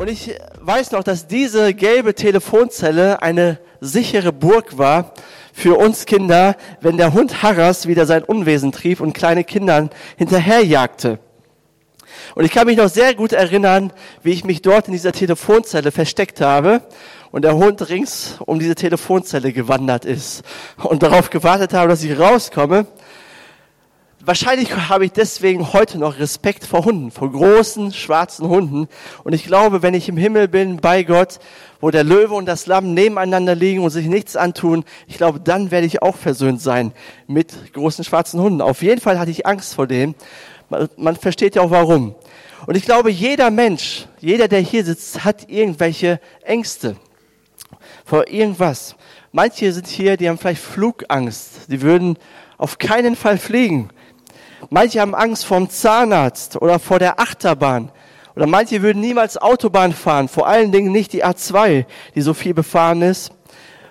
Und ich weiß noch, dass diese gelbe Telefonzelle eine sichere Burg war für uns Kinder, wenn der Hund Harras wieder sein Unwesen trieb und kleine Kindern hinterherjagte. Und ich kann mich noch sehr gut erinnern, wie ich mich dort in dieser Telefonzelle versteckt habe und der Hund rings um diese Telefonzelle gewandert ist und darauf gewartet habe, dass ich rauskomme wahrscheinlich habe ich deswegen heute noch Respekt vor Hunden, vor großen schwarzen Hunden. Und ich glaube, wenn ich im Himmel bin bei Gott, wo der Löwe und das Lamm nebeneinander liegen und sich nichts antun, ich glaube, dann werde ich auch versöhnt sein mit großen schwarzen Hunden. Auf jeden Fall hatte ich Angst vor dem. Man versteht ja auch warum. Und ich glaube, jeder Mensch, jeder, der hier sitzt, hat irgendwelche Ängste vor irgendwas. Manche sind hier, die haben vielleicht Flugangst. Die würden auf keinen Fall fliegen. Manche haben Angst vom Zahnarzt oder vor der Achterbahn. Oder manche würden niemals Autobahn fahren, vor allen Dingen nicht die A2, die so viel befahren ist.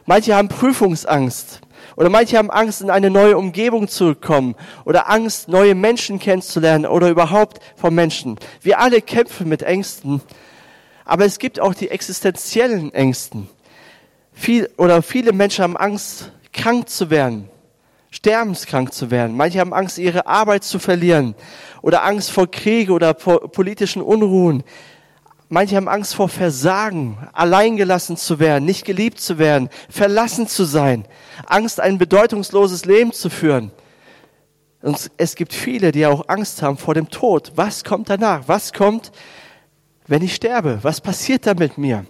Manche haben Prüfungsangst. Oder manche haben Angst, in eine neue Umgebung zu kommen. Oder Angst, neue Menschen kennenzulernen. Oder überhaupt von Menschen. Wir alle kämpfen mit Ängsten. Aber es gibt auch die existenziellen Ängsten. Viel, oder viele Menschen haben Angst, krank zu werden sterbenskrank zu werden. Manche haben Angst, ihre Arbeit zu verlieren oder Angst vor Kriege oder vor politischen Unruhen. Manche haben Angst vor Versagen, alleingelassen zu werden, nicht geliebt zu werden, verlassen zu sein, Angst, ein bedeutungsloses Leben zu führen. Und es gibt viele, die auch Angst haben vor dem Tod. Was kommt danach? Was kommt, wenn ich sterbe? Was passiert da mit mir?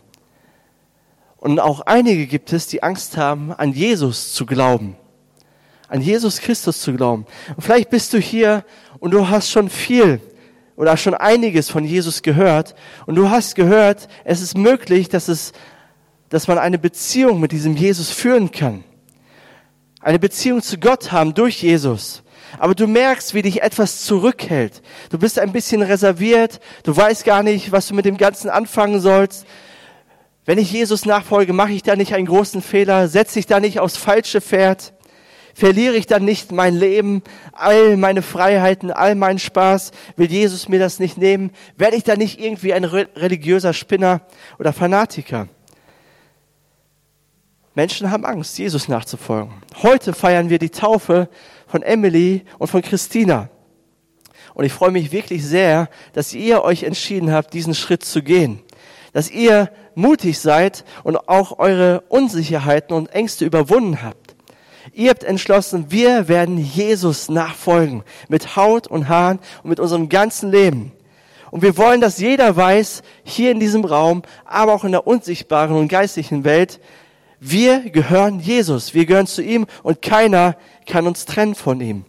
Und auch einige gibt es, die Angst haben, an Jesus zu glauben an Jesus Christus zu glauben. Und vielleicht bist du hier und du hast schon viel oder schon einiges von Jesus gehört und du hast gehört, es ist möglich, dass es, dass man eine Beziehung mit diesem Jesus führen kann. Eine Beziehung zu Gott haben durch Jesus. Aber du merkst, wie dich etwas zurückhält. Du bist ein bisschen reserviert. Du weißt gar nicht, was du mit dem Ganzen anfangen sollst. Wenn ich Jesus nachfolge, mache ich da nicht einen großen Fehler? Setze ich da nicht aufs falsche Pferd? Verliere ich dann nicht mein Leben, all meine Freiheiten, all meinen Spaß? Will Jesus mir das nicht nehmen? Werde ich dann nicht irgendwie ein religiöser Spinner oder Fanatiker? Menschen haben Angst, Jesus nachzufolgen. Heute feiern wir die Taufe von Emily und von Christina. Und ich freue mich wirklich sehr, dass ihr euch entschieden habt, diesen Schritt zu gehen. Dass ihr mutig seid und auch eure Unsicherheiten und Ängste überwunden habt. Ihr habt entschlossen, wir werden Jesus nachfolgen. Mit Haut und Haaren und mit unserem ganzen Leben. Und wir wollen, dass jeder weiß, hier in diesem Raum, aber auch in der unsichtbaren und geistlichen Welt, wir gehören Jesus. Wir gehören zu ihm und keiner kann uns trennen von ihm.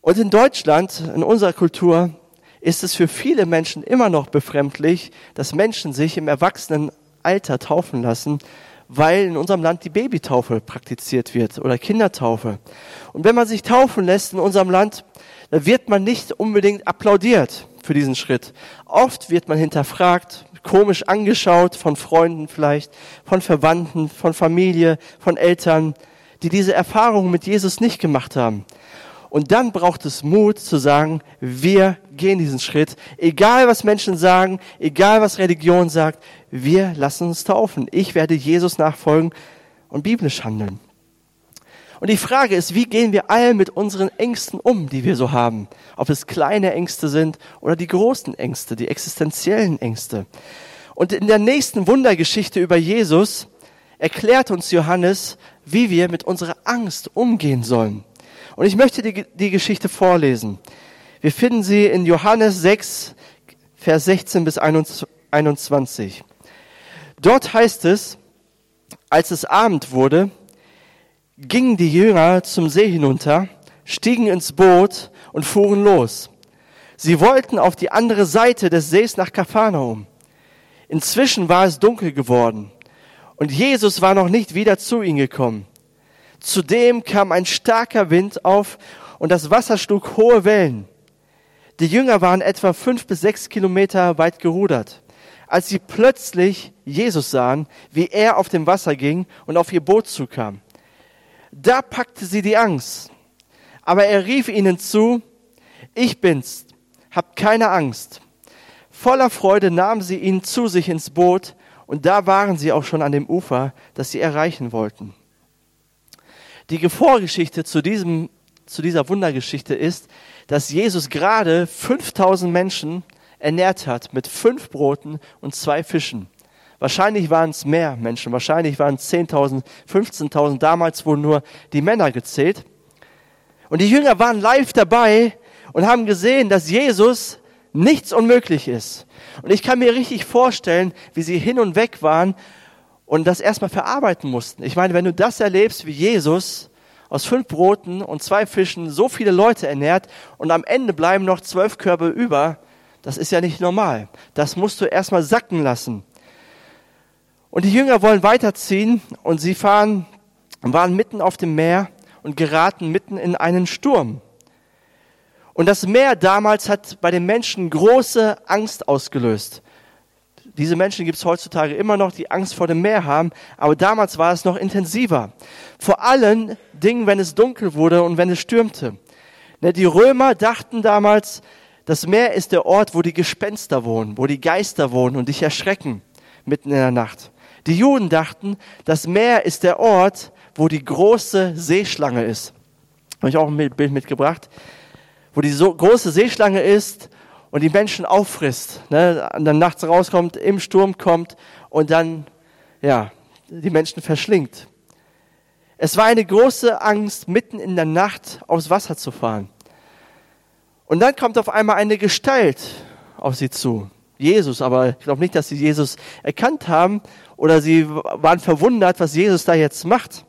Und in Deutschland, in unserer Kultur, ist es für viele Menschen immer noch befremdlich, dass Menschen sich im Erwachsenenalter taufen lassen, weil in unserem Land die Babytaufe praktiziert wird oder Kindertaufe. Und wenn man sich taufen lässt in unserem Land, dann wird man nicht unbedingt applaudiert für diesen Schritt. Oft wird man hinterfragt, komisch angeschaut von Freunden vielleicht, von Verwandten, von Familie, von Eltern, die diese Erfahrung mit Jesus nicht gemacht haben. Und dann braucht es Mut zu sagen, wir gehen diesen Schritt. Egal was Menschen sagen, egal was Religion sagt, wir lassen uns taufen. Ich werde Jesus nachfolgen und biblisch handeln. Und die Frage ist, wie gehen wir all mit unseren Ängsten um, die wir so haben? Ob es kleine Ängste sind oder die großen Ängste, die existenziellen Ängste. Und in der nächsten Wundergeschichte über Jesus erklärt uns Johannes, wie wir mit unserer Angst umgehen sollen. Und ich möchte die, die Geschichte vorlesen. Wir finden sie in Johannes 6, Vers 16 bis 21. Dort heißt es, als es Abend wurde, gingen die Jünger zum See hinunter, stiegen ins Boot und fuhren los. Sie wollten auf die andere Seite des Sees nach Kapharnaum. Inzwischen war es dunkel geworden und Jesus war noch nicht wieder zu ihnen gekommen. Zudem kam ein starker Wind auf und das Wasser schlug hohe Wellen. Die Jünger waren etwa fünf bis sechs Kilometer weit gerudert, als sie plötzlich Jesus sahen, wie er auf dem Wasser ging und auf ihr Boot zukam. Da packte sie die Angst. Aber er rief ihnen zu, ich bin's, habt keine Angst. Voller Freude nahmen sie ihn zu sich ins Boot, und da waren sie auch schon an dem Ufer, das sie erreichen wollten. Die Vorgeschichte zu, diesem, zu dieser Wundergeschichte ist, dass Jesus gerade 5000 Menschen ernährt hat mit fünf Broten und zwei Fischen. Wahrscheinlich waren es mehr Menschen, wahrscheinlich waren es 10.000, 15.000. Damals wurden nur die Männer gezählt. Und die Jünger waren live dabei und haben gesehen, dass Jesus nichts unmöglich ist. Und ich kann mir richtig vorstellen, wie sie hin und weg waren und das erstmal verarbeiten mussten. Ich meine, wenn du das erlebst, wie Jesus aus fünf Broten und zwei Fischen so viele Leute ernährt und am Ende bleiben noch zwölf Körbe über, das ist ja nicht normal. Das musst du erstmal sacken lassen. Und die Jünger wollen weiterziehen und sie fahren, waren mitten auf dem Meer und geraten mitten in einen Sturm. Und das Meer damals hat bei den Menschen große Angst ausgelöst. Diese Menschen gibt es heutzutage immer noch, die Angst vor dem Meer haben, aber damals war es noch intensiver. Vor allen Dingen, wenn es dunkel wurde und wenn es stürmte. Ne, die Römer dachten damals, das Meer ist der Ort, wo die Gespenster wohnen, wo die Geister wohnen und dich erschrecken mitten in der Nacht. Die Juden dachten, das Meer ist der Ort, wo die große Seeschlange ist. Habe ich auch ein Bild mitgebracht, wo die so große Seeschlange ist und die Menschen auffrisst, ne, und dann nachts rauskommt, im Sturm kommt und dann, ja, die Menschen verschlingt. Es war eine große Angst, mitten in der Nacht aufs Wasser zu fahren. Und dann kommt auf einmal eine Gestalt auf sie zu. Jesus, aber ich glaube nicht, dass sie Jesus erkannt haben oder sie waren verwundert, was Jesus da jetzt macht.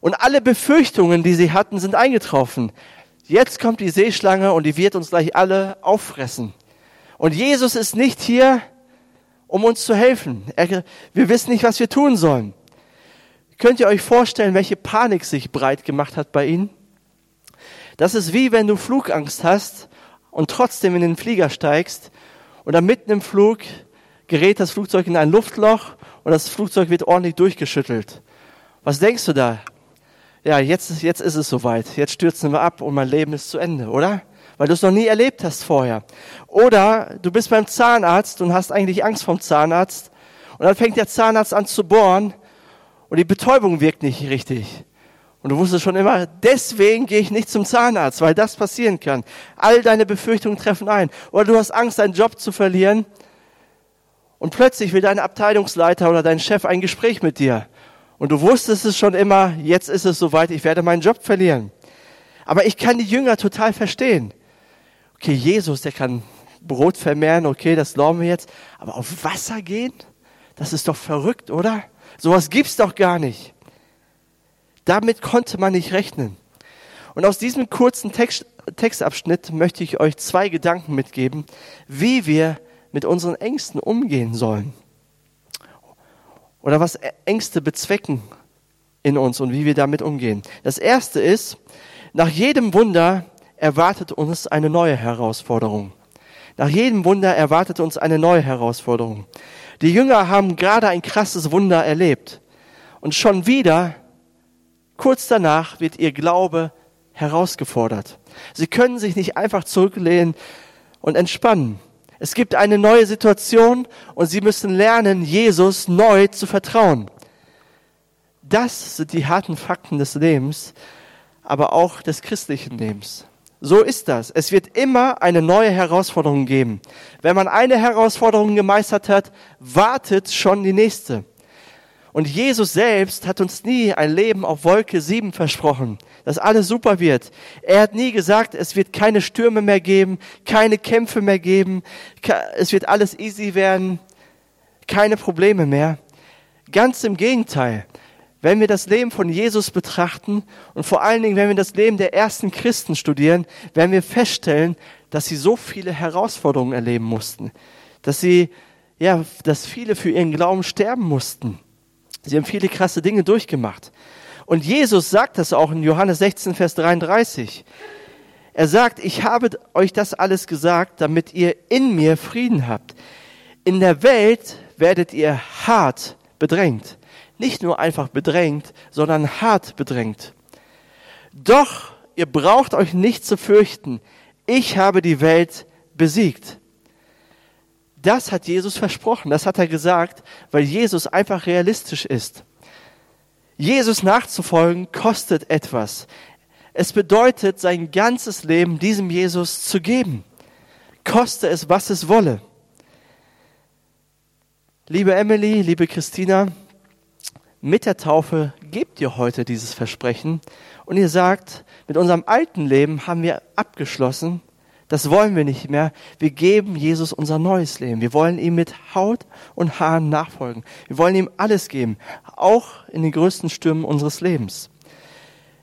Und alle Befürchtungen, die sie hatten, sind eingetroffen. Jetzt kommt die Seeschlange und die wird uns gleich alle auffressen. Und Jesus ist nicht hier, um uns zu helfen. Er, wir wissen nicht, was wir tun sollen. Könnt ihr euch vorstellen, welche Panik sich breit gemacht hat bei ihnen? Das ist wie wenn du Flugangst hast und trotzdem in den Flieger steigst und dann mitten im Flug gerät das Flugzeug in ein Luftloch und das Flugzeug wird ordentlich durchgeschüttelt. Was denkst du da? Ja, jetzt, jetzt ist es soweit, jetzt stürzen wir ab und mein Leben ist zu Ende, oder? Weil du es noch nie erlebt hast vorher. Oder du bist beim Zahnarzt und hast eigentlich Angst vom Zahnarzt und dann fängt der Zahnarzt an zu bohren und die Betäubung wirkt nicht richtig. Und du wusstest schon immer, deswegen gehe ich nicht zum Zahnarzt, weil das passieren kann. All deine Befürchtungen treffen ein. Oder du hast Angst, deinen Job zu verlieren und plötzlich will dein Abteilungsleiter oder dein Chef ein Gespräch mit dir. Und du wusstest es schon immer, jetzt ist es soweit, ich werde meinen Job verlieren. Aber ich kann die Jünger total verstehen. Okay, Jesus, der kann Brot vermehren, okay, das glauben wir jetzt. Aber auf Wasser gehen? Das ist doch verrückt, oder? Sowas gibt's doch gar nicht. Damit konnte man nicht rechnen. Und aus diesem kurzen Text, Textabschnitt möchte ich euch zwei Gedanken mitgeben, wie wir mit unseren Ängsten umgehen sollen oder was Ängste bezwecken in uns und wie wir damit umgehen. Das erste ist, nach jedem Wunder erwartet uns eine neue Herausforderung. Nach jedem Wunder erwartet uns eine neue Herausforderung. Die Jünger haben gerade ein krasses Wunder erlebt. Und schon wieder, kurz danach, wird ihr Glaube herausgefordert. Sie können sich nicht einfach zurücklehnen und entspannen. Es gibt eine neue Situation und sie müssen lernen, Jesus neu zu vertrauen. Das sind die harten Fakten des Lebens, aber auch des christlichen Lebens. So ist das. Es wird immer eine neue Herausforderung geben. Wenn man eine Herausforderung gemeistert hat, wartet schon die nächste. Und Jesus selbst hat uns nie ein Leben auf Wolke 7 versprochen, dass alles super wird. Er hat nie gesagt, es wird keine Stürme mehr geben, keine Kämpfe mehr geben, es wird alles easy werden, keine Probleme mehr. Ganz im Gegenteil. wenn wir das Leben von Jesus betrachten und vor allen Dingen, wenn wir das Leben der ersten Christen studieren, werden wir feststellen, dass sie so viele Herausforderungen erleben mussten, dass sie, ja, dass viele für ihren Glauben sterben mussten. Sie haben viele krasse Dinge durchgemacht. Und Jesus sagt das auch in Johannes 16, Vers 33. Er sagt, ich habe euch das alles gesagt, damit ihr in mir Frieden habt. In der Welt werdet ihr hart bedrängt nicht nur einfach bedrängt, sondern hart bedrängt. Doch ihr braucht euch nicht zu fürchten. Ich habe die Welt besiegt. Das hat Jesus versprochen, das hat er gesagt, weil Jesus einfach realistisch ist. Jesus nachzufolgen kostet etwas. Es bedeutet, sein ganzes Leben diesem Jesus zu geben. Koste es, was es wolle. Liebe Emily, liebe Christina, mit der Taufe gebt ihr heute dieses Versprechen und ihr sagt, mit unserem alten Leben haben wir abgeschlossen, das wollen wir nicht mehr. Wir geben Jesus unser neues Leben. Wir wollen ihm mit Haut und Haaren nachfolgen. Wir wollen ihm alles geben, auch in den größten Stürmen unseres Lebens.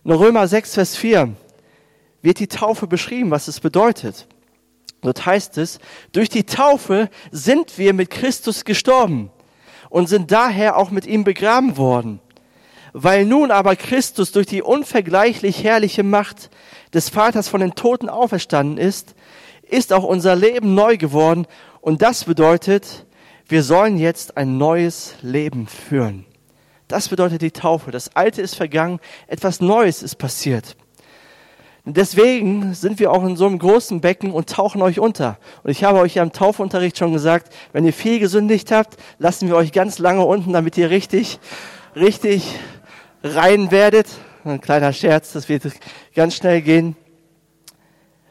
In Römer 6, Vers 4 wird die Taufe beschrieben, was es bedeutet. Dort heißt es, durch die Taufe sind wir mit Christus gestorben und sind daher auch mit ihm begraben worden. Weil nun aber Christus durch die unvergleichlich herrliche Macht des Vaters von den Toten auferstanden ist, ist auch unser Leben neu geworden und das bedeutet, wir sollen jetzt ein neues Leben führen. Das bedeutet die Taufe. Das Alte ist vergangen, etwas Neues ist passiert. Deswegen sind wir auch in so einem großen Becken und tauchen euch unter. Und ich habe euch ja im Taufunterricht schon gesagt, wenn ihr viel gesündigt habt, lassen wir euch ganz lange unten, damit ihr richtig, richtig rein werdet. Ein kleiner Scherz, das wird ganz schnell gehen.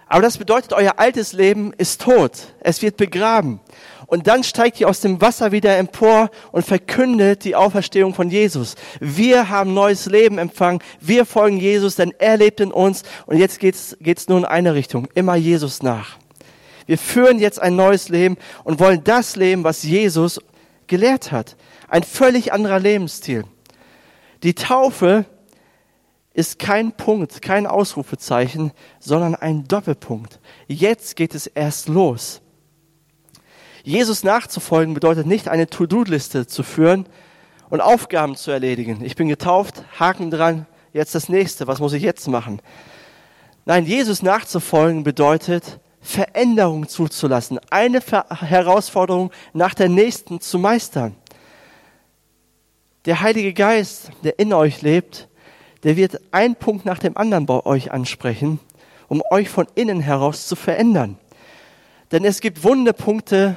Aber das bedeutet, euer altes Leben ist tot. Es wird begraben. Und dann steigt ihr aus dem Wasser wieder empor und verkündet die Auferstehung von Jesus. Wir haben neues Leben empfangen. Wir folgen Jesus, denn er lebt in uns. Und jetzt geht's, geht's nur in eine Richtung. Immer Jesus nach. Wir führen jetzt ein neues Leben und wollen das leben, was Jesus gelehrt hat. Ein völlig anderer Lebensstil. Die Taufe ist kein Punkt, kein Ausrufezeichen, sondern ein Doppelpunkt. Jetzt geht es erst los. Jesus nachzufolgen bedeutet nicht eine To-Do-Liste zu führen und Aufgaben zu erledigen. Ich bin getauft, Haken dran, jetzt das nächste, was muss ich jetzt machen? Nein, Jesus nachzufolgen bedeutet, Veränderung zuzulassen, eine Herausforderung nach der nächsten zu meistern. Der Heilige Geist, der in euch lebt, der wird einen Punkt nach dem anderen bei euch ansprechen, um euch von innen heraus zu verändern. Denn es gibt Wundepunkte,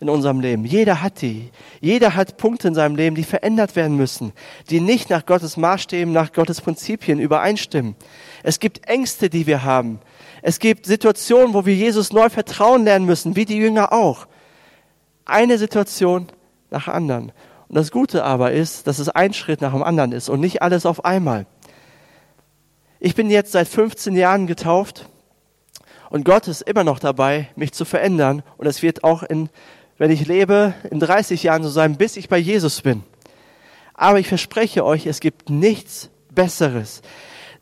in unserem Leben. Jeder hat die. Jeder hat Punkte in seinem Leben, die verändert werden müssen, die nicht nach Gottes Maßstäben, nach Gottes Prinzipien übereinstimmen. Es gibt Ängste, die wir haben. Es gibt Situationen, wo wir Jesus neu vertrauen lernen müssen, wie die Jünger auch. Eine Situation nach der anderen. Und das Gute aber ist, dass es ein Schritt nach dem anderen ist und nicht alles auf einmal. Ich bin jetzt seit 15 Jahren getauft und Gott ist immer noch dabei, mich zu verändern. Und es wird auch in wenn ich lebe, in 30 Jahren so sein, bis ich bei Jesus bin. Aber ich verspreche euch, es gibt nichts Besseres.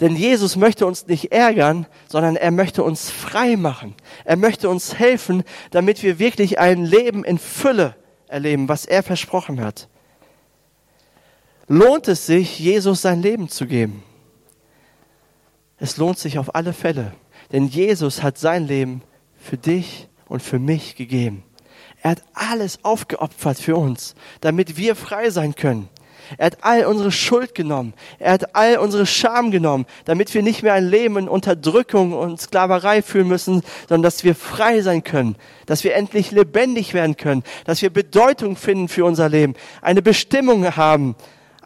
Denn Jesus möchte uns nicht ärgern, sondern er möchte uns frei machen. Er möchte uns helfen, damit wir wirklich ein Leben in Fülle erleben, was er versprochen hat. Lohnt es sich, Jesus sein Leben zu geben? Es lohnt sich auf alle Fälle, denn Jesus hat sein Leben für dich und für mich gegeben. Er hat alles aufgeopfert für uns, damit wir frei sein können. Er hat all unsere Schuld genommen. Er hat all unsere Scham genommen, damit wir nicht mehr ein Leben in Unterdrückung und Sklaverei führen müssen, sondern dass wir frei sein können, dass wir endlich lebendig werden können, dass wir Bedeutung finden für unser Leben, eine Bestimmung haben,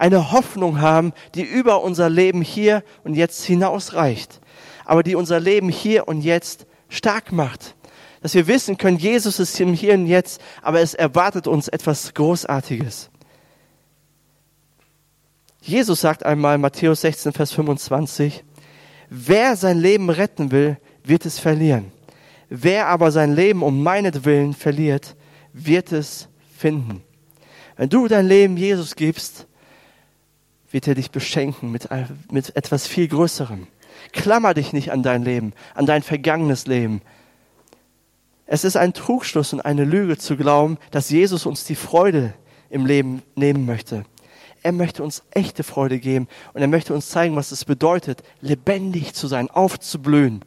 eine Hoffnung haben, die über unser Leben hier und jetzt hinausreicht, aber die unser Leben hier und jetzt stark macht dass wir wissen können, Jesus ist im Hier und Jetzt, aber es erwartet uns etwas Großartiges. Jesus sagt einmal, Matthäus 16, Vers 25, wer sein Leben retten will, wird es verlieren. Wer aber sein Leben um meinetwillen verliert, wird es finden. Wenn du dein Leben Jesus gibst, wird er dich beschenken mit, mit etwas viel Größerem. Klammer dich nicht an dein Leben, an dein vergangenes Leben. Es ist ein Trugschluss und eine Lüge zu glauben, dass Jesus uns die Freude im Leben nehmen möchte. Er möchte uns echte Freude geben und er möchte uns zeigen, was es bedeutet, lebendig zu sein, aufzublühen.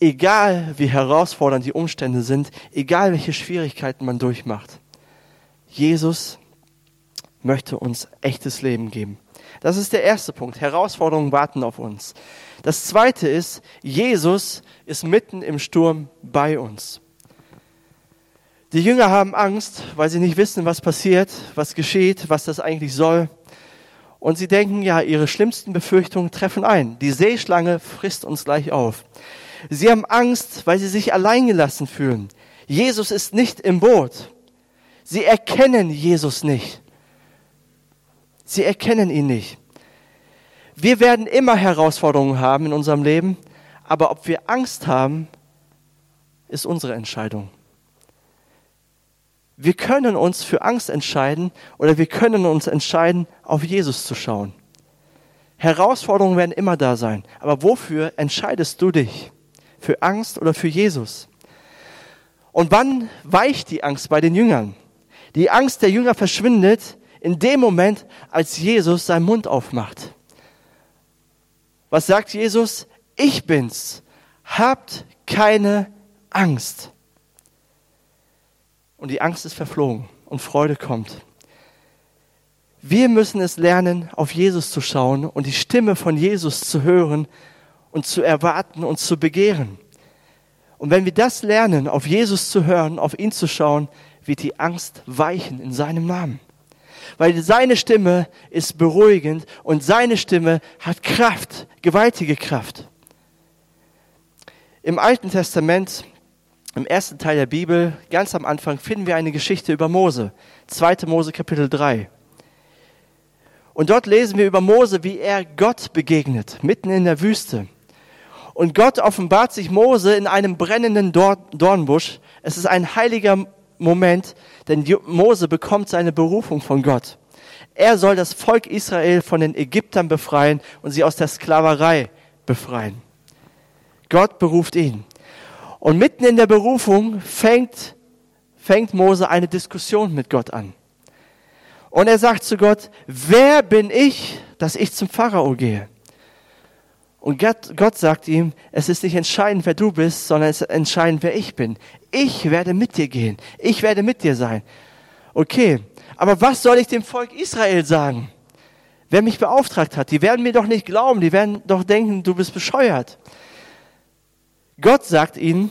Egal wie herausfordernd die Umstände sind, egal welche Schwierigkeiten man durchmacht. Jesus möchte uns echtes Leben geben. Das ist der erste Punkt. Herausforderungen warten auf uns. Das zweite ist, Jesus ist mitten im Sturm bei uns. Die Jünger haben Angst, weil sie nicht wissen, was passiert, was geschieht, was das eigentlich soll. Und sie denken, ja, ihre schlimmsten Befürchtungen treffen ein. Die Seeschlange frisst uns gleich auf. Sie haben Angst, weil sie sich alleingelassen fühlen. Jesus ist nicht im Boot. Sie erkennen Jesus nicht. Sie erkennen ihn nicht. Wir werden immer Herausforderungen haben in unserem Leben, aber ob wir Angst haben, ist unsere Entscheidung. Wir können uns für Angst entscheiden oder wir können uns entscheiden, auf Jesus zu schauen. Herausforderungen werden immer da sein, aber wofür entscheidest du dich? Für Angst oder für Jesus? Und wann weicht die Angst bei den Jüngern? Die Angst der Jünger verschwindet, in dem Moment, als Jesus seinen Mund aufmacht. Was sagt Jesus? Ich bin's. Habt keine Angst. Und die Angst ist verflogen und Freude kommt. Wir müssen es lernen, auf Jesus zu schauen und die Stimme von Jesus zu hören und zu erwarten und zu begehren. Und wenn wir das lernen, auf Jesus zu hören, auf ihn zu schauen, wird die Angst weichen in seinem Namen weil seine Stimme ist beruhigend und seine Stimme hat Kraft, gewaltige Kraft. Im Alten Testament, im ersten Teil der Bibel, ganz am Anfang, finden wir eine Geschichte über Mose. 2. Mose Kapitel 3. Und dort lesen wir über Mose, wie er Gott begegnet, mitten in der Wüste. Und Gott offenbart sich Mose in einem brennenden Dornbusch. Es ist ein heiliger Moment, denn Mose bekommt seine Berufung von Gott. Er soll das Volk Israel von den Ägyptern befreien und sie aus der Sklaverei befreien. Gott beruft ihn. Und mitten in der Berufung fängt, fängt Mose eine Diskussion mit Gott an. Und er sagt zu Gott, wer bin ich, dass ich zum Pharao gehe? Und Gott, Gott sagt ihm, es ist nicht entscheidend, wer du bist, sondern es ist entscheidend, wer ich bin. Ich werde mit dir gehen. Ich werde mit dir sein. Okay, aber was soll ich dem Volk Israel sagen? Wer mich beauftragt hat, die werden mir doch nicht glauben, die werden doch denken, du bist bescheuert. Gott sagt ihnen,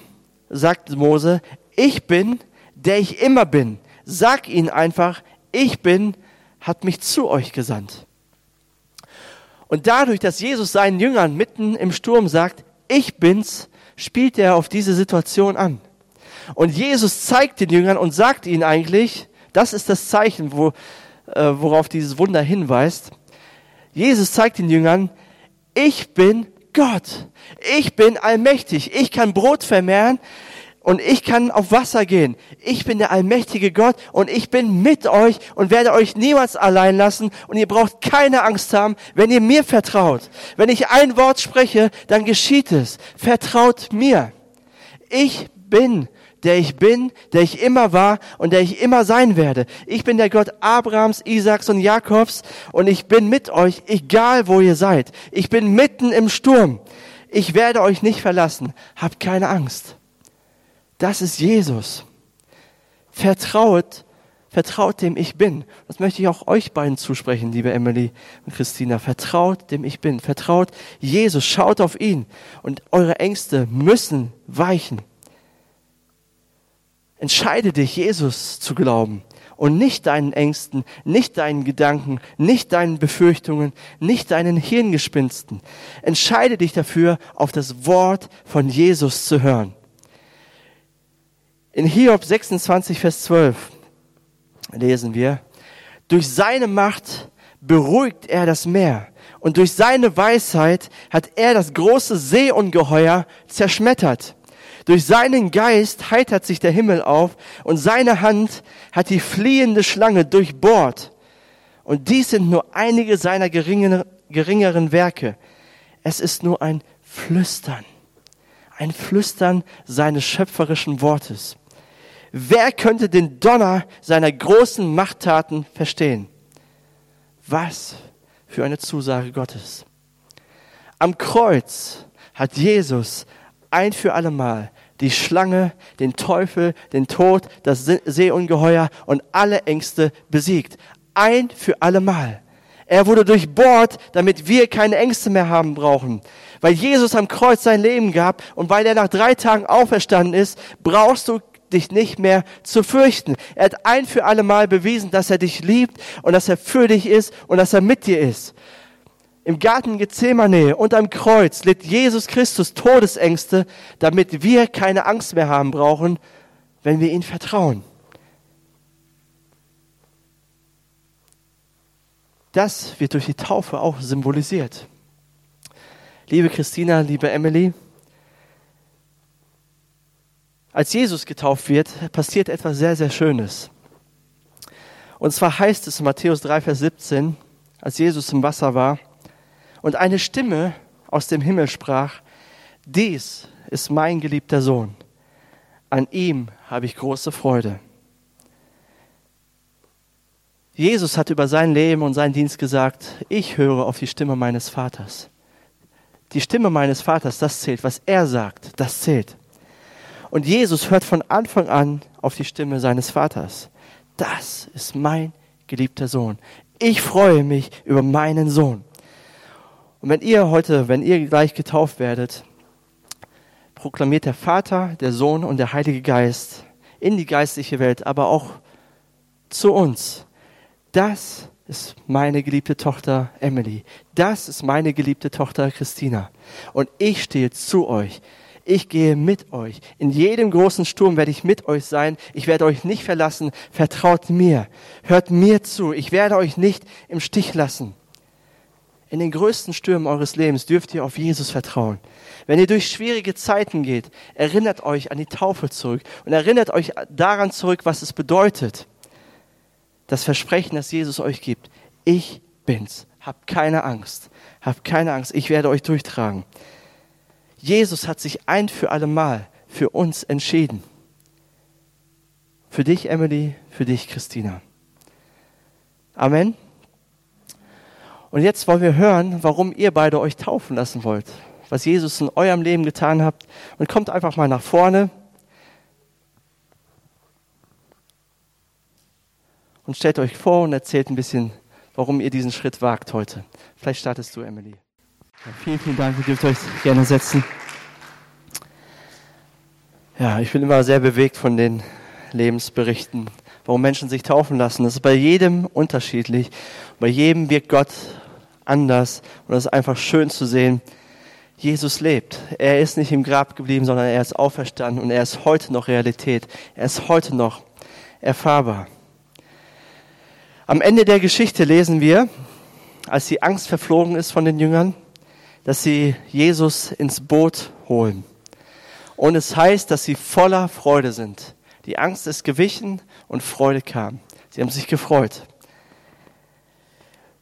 sagt Mose, ich bin, der ich immer bin. Sag ihnen einfach, ich bin, hat mich zu euch gesandt. Und dadurch, dass Jesus seinen Jüngern mitten im Sturm sagt, ich bin's, spielt er auf diese Situation an. Und Jesus zeigt den Jüngern und sagt ihnen eigentlich, das ist das Zeichen, wo, äh, worauf dieses Wunder hinweist. Jesus zeigt den Jüngern, ich bin Gott. Ich bin allmächtig. Ich kann Brot vermehren und ich kann auf Wasser gehen. Ich bin der allmächtige Gott und ich bin mit euch und werde euch niemals allein lassen und ihr braucht keine Angst haben, wenn ihr mir vertraut. Wenn ich ein Wort spreche, dann geschieht es. Vertraut mir. Ich bin der ich bin, der ich immer war und der ich immer sein werde. Ich bin der Gott Abrahams, Isaaks und Jakobs und ich bin mit euch, egal wo ihr seid. Ich bin mitten im Sturm. Ich werde euch nicht verlassen. Habt keine Angst. Das ist Jesus. Vertraut, vertraut dem ich bin. Das möchte ich auch euch beiden zusprechen, liebe Emily und Christina. Vertraut dem ich bin. Vertraut Jesus. Schaut auf ihn. Und eure Ängste müssen weichen. Entscheide dich, Jesus zu glauben und nicht deinen Ängsten, nicht deinen Gedanken, nicht deinen Befürchtungen, nicht deinen Hirngespinsten. Entscheide dich dafür, auf das Wort von Jesus zu hören. In Hiob 26, Vers 12 lesen wir, durch seine Macht beruhigt er das Meer und durch seine Weisheit hat er das große Seeungeheuer zerschmettert. Durch seinen Geist heitert sich der Himmel auf und seine Hand hat die fliehende Schlange durchbohrt. Und dies sind nur einige seiner geringeren, geringeren Werke. Es ist nur ein Flüstern, ein Flüstern seines schöpferischen Wortes. Wer könnte den Donner seiner großen Machttaten verstehen? Was für eine Zusage Gottes. Am Kreuz hat Jesus ein für allemal die Schlange, den Teufel, den Tod, das Seeungeheuer und alle Ängste besiegt. Ein für allemal. Er wurde durchbohrt, damit wir keine Ängste mehr haben brauchen. Weil Jesus am Kreuz sein Leben gab und weil er nach drei Tagen auferstanden ist, brauchst du dich nicht mehr zu fürchten. Er hat ein für alle Mal bewiesen, dass er dich liebt und dass er für dich ist und dass er mit dir ist. Im Garten Gethsemane und am Kreuz litt Jesus Christus Todesängste, damit wir keine Angst mehr haben brauchen, wenn wir ihm vertrauen. Das wird durch die Taufe auch symbolisiert. Liebe Christina, liebe Emily, als Jesus getauft wird, passiert etwas sehr, sehr Schönes. Und zwar heißt es in Matthäus 3, Vers 17, als Jesus im Wasser war, und eine Stimme aus dem Himmel sprach, dies ist mein geliebter Sohn, an ihm habe ich große Freude. Jesus hat über sein Leben und seinen Dienst gesagt, ich höre auf die Stimme meines Vaters. Die Stimme meines Vaters, das zählt. Was er sagt, das zählt. Und Jesus hört von Anfang an auf die Stimme seines Vaters. Das ist mein geliebter Sohn. Ich freue mich über meinen Sohn. Und wenn ihr heute, wenn ihr gleich getauft werdet, proklamiert der Vater, der Sohn und der Heilige Geist in die geistliche Welt, aber auch zu uns. Das ist meine geliebte Tochter Emily. Das ist meine geliebte Tochter Christina. Und ich stehe zu euch ich gehe mit euch. In jedem großen Sturm werde ich mit euch sein. Ich werde euch nicht verlassen. Vertraut mir. Hört mir zu. Ich werde euch nicht im Stich lassen. In den größten Stürmen eures Lebens dürft ihr auf Jesus vertrauen. Wenn ihr durch schwierige Zeiten geht, erinnert euch an die Taufe zurück und erinnert euch daran zurück, was es bedeutet. Das Versprechen, das Jesus euch gibt. Ich bin's. Habt keine Angst. Habt keine Angst. Ich werde euch durchtragen. Jesus hat sich ein für alle Mal für uns entschieden. Für dich, Emily, für dich, Christina. Amen. Und jetzt wollen wir hören, warum ihr beide euch taufen lassen wollt, was Jesus in eurem Leben getan habt. Und kommt einfach mal nach vorne und stellt euch vor und erzählt ein bisschen, warum ihr diesen Schritt wagt heute. Vielleicht startest du, Emily. Ja, vielen, vielen Dank. Ihr dürft euch gerne setzen. Ja, ich bin immer sehr bewegt von den Lebensberichten, warum Menschen sich taufen lassen. Das ist bei jedem unterschiedlich. Bei jedem wirkt Gott anders. Und das ist einfach schön zu sehen. Jesus lebt. Er ist nicht im Grab geblieben, sondern er ist auferstanden und er ist heute noch Realität. Er ist heute noch erfahrbar. Am Ende der Geschichte lesen wir, als die Angst verflogen ist von den Jüngern, dass sie Jesus ins Boot holen. Und es heißt, dass sie voller Freude sind. Die Angst ist gewichen und Freude kam. Sie haben sich gefreut.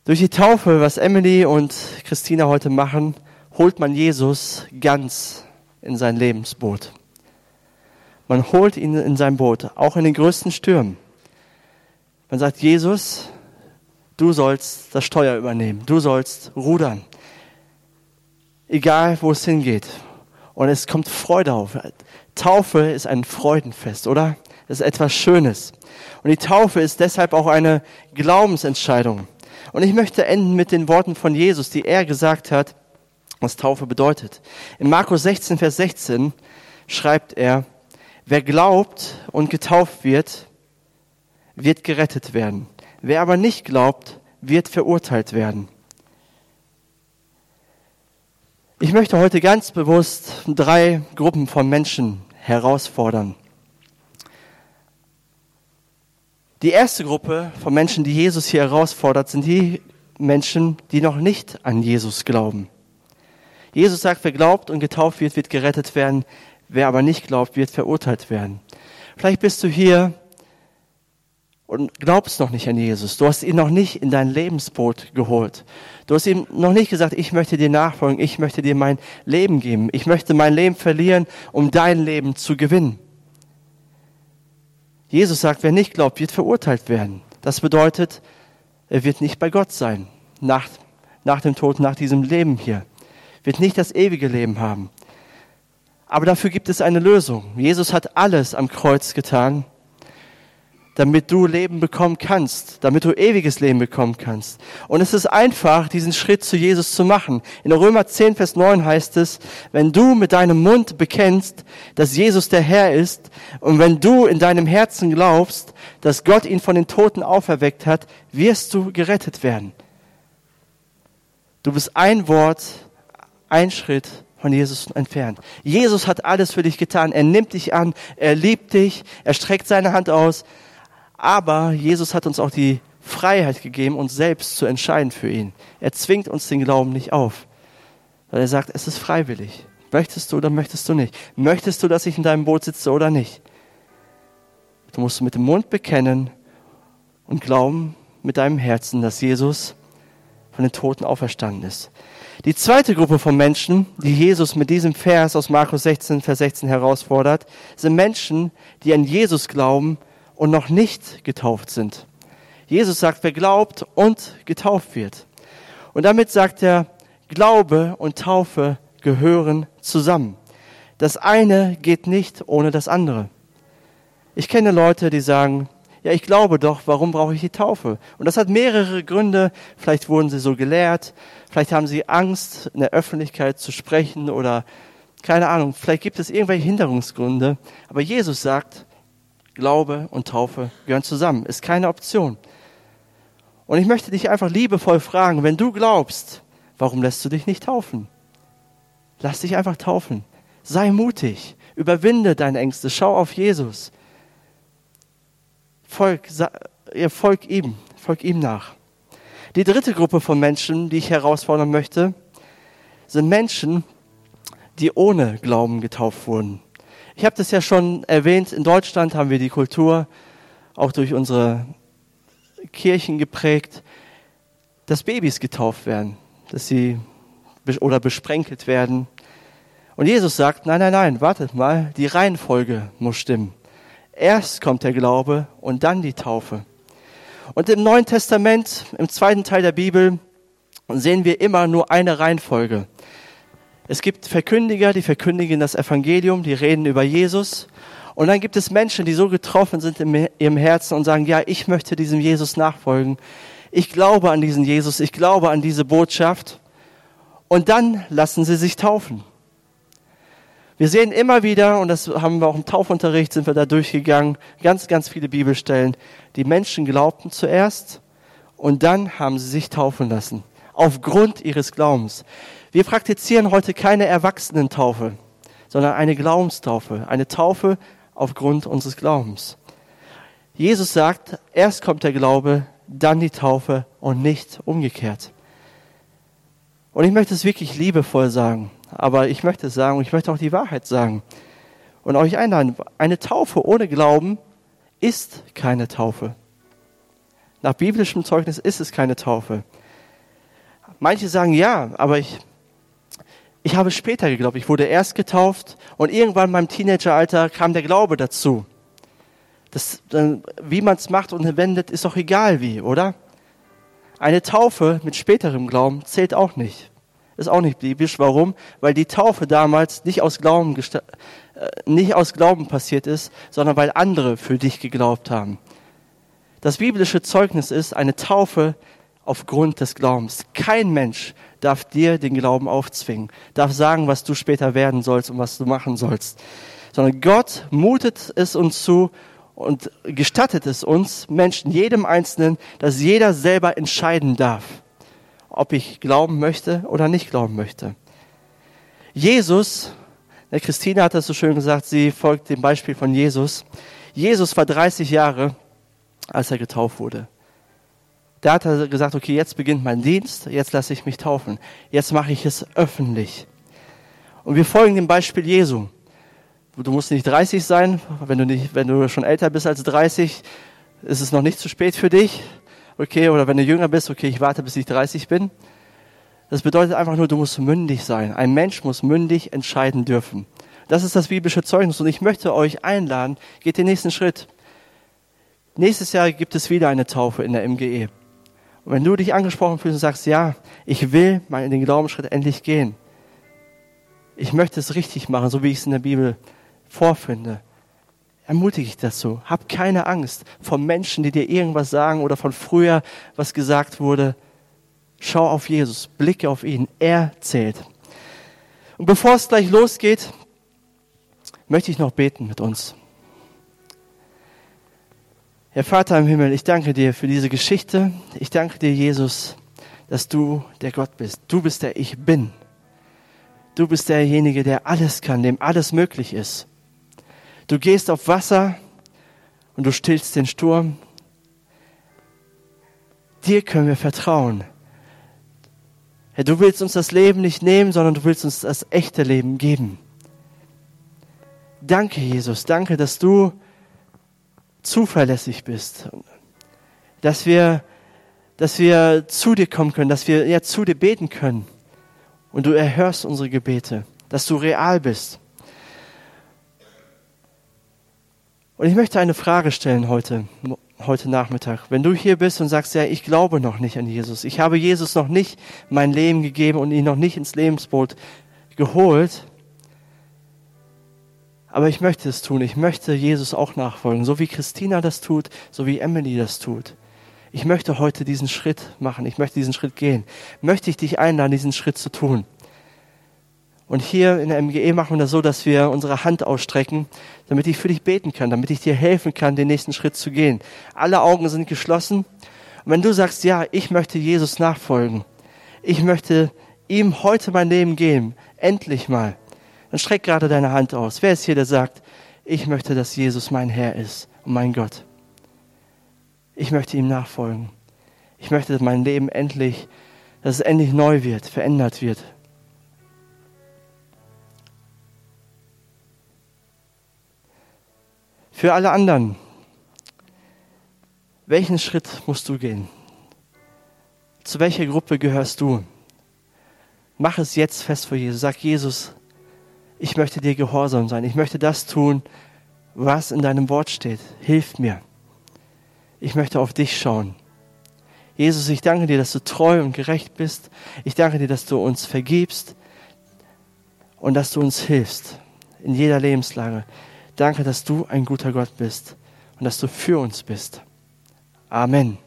Durch die Taufe, was Emily und Christina heute machen, holt man Jesus ganz in sein Lebensboot. Man holt ihn in sein Boot, auch in den größten Stürmen. Man sagt, Jesus, du sollst das Steuer übernehmen, du sollst rudern egal wo es hingeht. Und es kommt Freude auf. Taufe ist ein Freudenfest, oder? Das ist etwas Schönes. Und die Taufe ist deshalb auch eine Glaubensentscheidung. Und ich möchte enden mit den Worten von Jesus, die er gesagt hat, was Taufe bedeutet. In Markus 16, Vers 16 schreibt er, wer glaubt und getauft wird, wird gerettet werden. Wer aber nicht glaubt, wird verurteilt werden. Ich möchte heute ganz bewusst drei Gruppen von Menschen herausfordern. Die erste Gruppe von Menschen, die Jesus hier herausfordert, sind die Menschen, die noch nicht an Jesus glauben. Jesus sagt, wer glaubt und getauft wird, wird gerettet werden. Wer aber nicht glaubt, wird verurteilt werden. Vielleicht bist du hier und glaubst noch nicht an Jesus. Du hast ihn noch nicht in dein Lebensboot geholt. Du hast ihm noch nicht gesagt, ich möchte dir nachfolgen, ich möchte dir mein Leben geben. Ich möchte mein Leben verlieren, um dein Leben zu gewinnen. Jesus sagt, wer nicht glaubt, wird verurteilt werden. Das bedeutet, er wird nicht bei Gott sein, nach, nach dem Tod, nach diesem Leben hier. Wird nicht das ewige Leben haben. Aber dafür gibt es eine Lösung. Jesus hat alles am Kreuz getan, damit du Leben bekommen kannst, damit du ewiges Leben bekommen kannst. Und es ist einfach, diesen Schritt zu Jesus zu machen. In Römer 10, Vers 9 heißt es, wenn du mit deinem Mund bekennst, dass Jesus der Herr ist, und wenn du in deinem Herzen glaubst, dass Gott ihn von den Toten auferweckt hat, wirst du gerettet werden. Du bist ein Wort, ein Schritt von Jesus entfernt. Jesus hat alles für dich getan. Er nimmt dich an, er liebt dich, er streckt seine Hand aus, aber Jesus hat uns auch die Freiheit gegeben, uns selbst zu entscheiden für ihn. Er zwingt uns den Glauben nicht auf, weil er sagt, es ist freiwillig. Möchtest du oder möchtest du nicht? Möchtest du, dass ich in deinem Boot sitze oder nicht? Du musst mit dem Mund bekennen und glauben mit deinem Herzen, dass Jesus von den Toten auferstanden ist. Die zweite Gruppe von Menschen, die Jesus mit diesem Vers aus Markus 16, Vers 16 herausfordert, sind Menschen, die an Jesus glauben, und noch nicht getauft sind. Jesus sagt, wer glaubt und getauft wird. Und damit sagt er, Glaube und Taufe gehören zusammen. Das eine geht nicht ohne das andere. Ich kenne Leute, die sagen, ja, ich glaube doch, warum brauche ich die Taufe? Und das hat mehrere Gründe. Vielleicht wurden sie so gelehrt, vielleicht haben sie Angst, in der Öffentlichkeit zu sprechen oder keine Ahnung, vielleicht gibt es irgendwelche Hinderungsgründe. Aber Jesus sagt, Glaube und Taufe gehören zusammen, ist keine Option. Und ich möchte dich einfach liebevoll fragen, wenn du glaubst, warum lässt du dich nicht taufen? Lass dich einfach taufen. Sei mutig, überwinde deine Ängste, schau auf Jesus. Folg, folg ihm, folg ihm nach. Die dritte Gruppe von Menschen, die ich herausfordern möchte, sind Menschen, die ohne Glauben getauft wurden. Ich habe das ja schon erwähnt, in Deutschland haben wir die Kultur auch durch unsere Kirchen geprägt, dass Babys getauft werden, dass sie oder besprenkelt werden. Und Jesus sagt, nein, nein, nein, wartet mal, die Reihenfolge muss stimmen. Erst kommt der Glaube und dann die Taufe. Und im Neuen Testament, im zweiten Teil der Bibel, sehen wir immer nur eine Reihenfolge. Es gibt Verkündiger, die verkündigen das Evangelium, die reden über Jesus. Und dann gibt es Menschen, die so getroffen sind in ihrem Herzen und sagen, ja, ich möchte diesem Jesus nachfolgen. Ich glaube an diesen Jesus, ich glaube an diese Botschaft. Und dann lassen sie sich taufen. Wir sehen immer wieder, und das haben wir auch im Taufunterricht, sind wir da durchgegangen, ganz, ganz viele Bibelstellen. Die Menschen glaubten zuerst und dann haben sie sich taufen lassen. Aufgrund ihres Glaubens. Wir praktizieren heute keine Erwachsenentaufe, sondern eine Glaubenstaufe, eine Taufe aufgrund unseres Glaubens. Jesus sagt, erst kommt der Glaube, dann die Taufe und nicht umgekehrt. Und ich möchte es wirklich liebevoll sagen, aber ich möchte es sagen und ich möchte auch die Wahrheit sagen und euch einladen. Eine Taufe ohne Glauben ist keine Taufe. Nach biblischem Zeugnis ist es keine Taufe. Manche sagen ja, aber ich ich habe später geglaubt. Ich wurde erst getauft und irgendwann in meinem Teenageralter kam der Glaube dazu. Das, wie man es macht und wendet, ist doch egal wie, oder? Eine Taufe mit späterem Glauben zählt auch nicht. Ist auch nicht biblisch. Warum? Weil die Taufe damals nicht aus Glauben, äh, nicht aus Glauben passiert ist, sondern weil andere für dich geglaubt haben. Das biblische Zeugnis ist eine Taufe aufgrund des Glaubens. Kein Mensch darf dir den Glauben aufzwingen, darf sagen, was du später werden sollst und was du machen sollst, sondern Gott mutet es uns zu und gestattet es uns, Menschen, jedem Einzelnen, dass jeder selber entscheiden darf, ob ich glauben möchte oder nicht glauben möchte. Jesus, der Christine hat das so schön gesagt, sie folgt dem Beispiel von Jesus. Jesus war 30 Jahre, als er getauft wurde. Da hat er gesagt, okay, jetzt beginnt mein Dienst, jetzt lasse ich mich taufen. Jetzt mache ich es öffentlich. Und wir folgen dem Beispiel Jesu. Du musst nicht 30 sein, wenn du, nicht, wenn du schon älter bist als 30, ist es noch nicht zu spät für dich. Okay, oder wenn du jünger bist, okay, ich warte, bis ich 30 bin. Das bedeutet einfach nur, du musst mündig sein. Ein Mensch muss mündig entscheiden dürfen. Das ist das biblische Zeugnis und ich möchte euch einladen, geht den nächsten Schritt. Nächstes Jahr gibt es wieder eine Taufe in der MGE. Und wenn du dich angesprochen fühlst und sagst, ja, ich will mal in den Glaubensschritt endlich gehen. Ich möchte es richtig machen, so wie ich es in der Bibel vorfinde. Ermutige ich dazu. Hab keine Angst vor Menschen, die dir irgendwas sagen oder von früher, was gesagt wurde. Schau auf Jesus, blicke auf ihn. Er zählt. Und bevor es gleich losgeht, möchte ich noch beten mit uns. Herr Vater im Himmel, ich danke dir für diese Geschichte. Ich danke dir, Jesus, dass du der Gott bist. Du bist der Ich Bin. Du bist derjenige, der alles kann, dem alles möglich ist. Du gehst auf Wasser und du stillst den Sturm. Dir können wir vertrauen. Herr, du willst uns das Leben nicht nehmen, sondern du willst uns das echte Leben geben. Danke, Jesus. Danke, dass du zuverlässig bist. Dass wir, dass wir zu dir kommen können, dass wir ja zu dir beten können. Und du erhörst unsere Gebete, dass du real bist. Und ich möchte eine Frage stellen heute, heute Nachmittag. Wenn du hier bist und sagst, ja, ich glaube noch nicht an Jesus. Ich habe Jesus noch nicht mein Leben gegeben und ihn noch nicht ins Lebensboot geholt. Aber ich möchte es tun. Ich möchte Jesus auch nachfolgen, so wie Christina das tut, so wie Emily das tut. Ich möchte heute diesen Schritt machen. Ich möchte diesen Schritt gehen. Möchte ich dich einladen, diesen Schritt zu tun. Und hier in der MGE machen wir das so, dass wir unsere Hand ausstrecken, damit ich für dich beten kann, damit ich dir helfen kann, den nächsten Schritt zu gehen. Alle Augen sind geschlossen. Und wenn du sagst, ja, ich möchte Jesus nachfolgen, ich möchte ihm heute mein Leben geben, endlich mal, dann streck gerade deine Hand aus. Wer ist hier, der sagt, ich möchte, dass Jesus mein Herr ist und mein Gott? Ich möchte ihm nachfolgen. Ich möchte, dass mein Leben endlich, dass es endlich neu wird, verändert wird. Für alle anderen, welchen Schritt musst du gehen? Zu welcher Gruppe gehörst du? Mach es jetzt fest vor Jesus. Sag Jesus, ich möchte dir gehorsam sein. Ich möchte das tun, was in deinem Wort steht. Hilf mir. Ich möchte auf dich schauen. Jesus, ich danke dir, dass du treu und gerecht bist. Ich danke dir, dass du uns vergibst und dass du uns hilfst in jeder Lebenslage. Danke, dass du ein guter Gott bist und dass du für uns bist. Amen.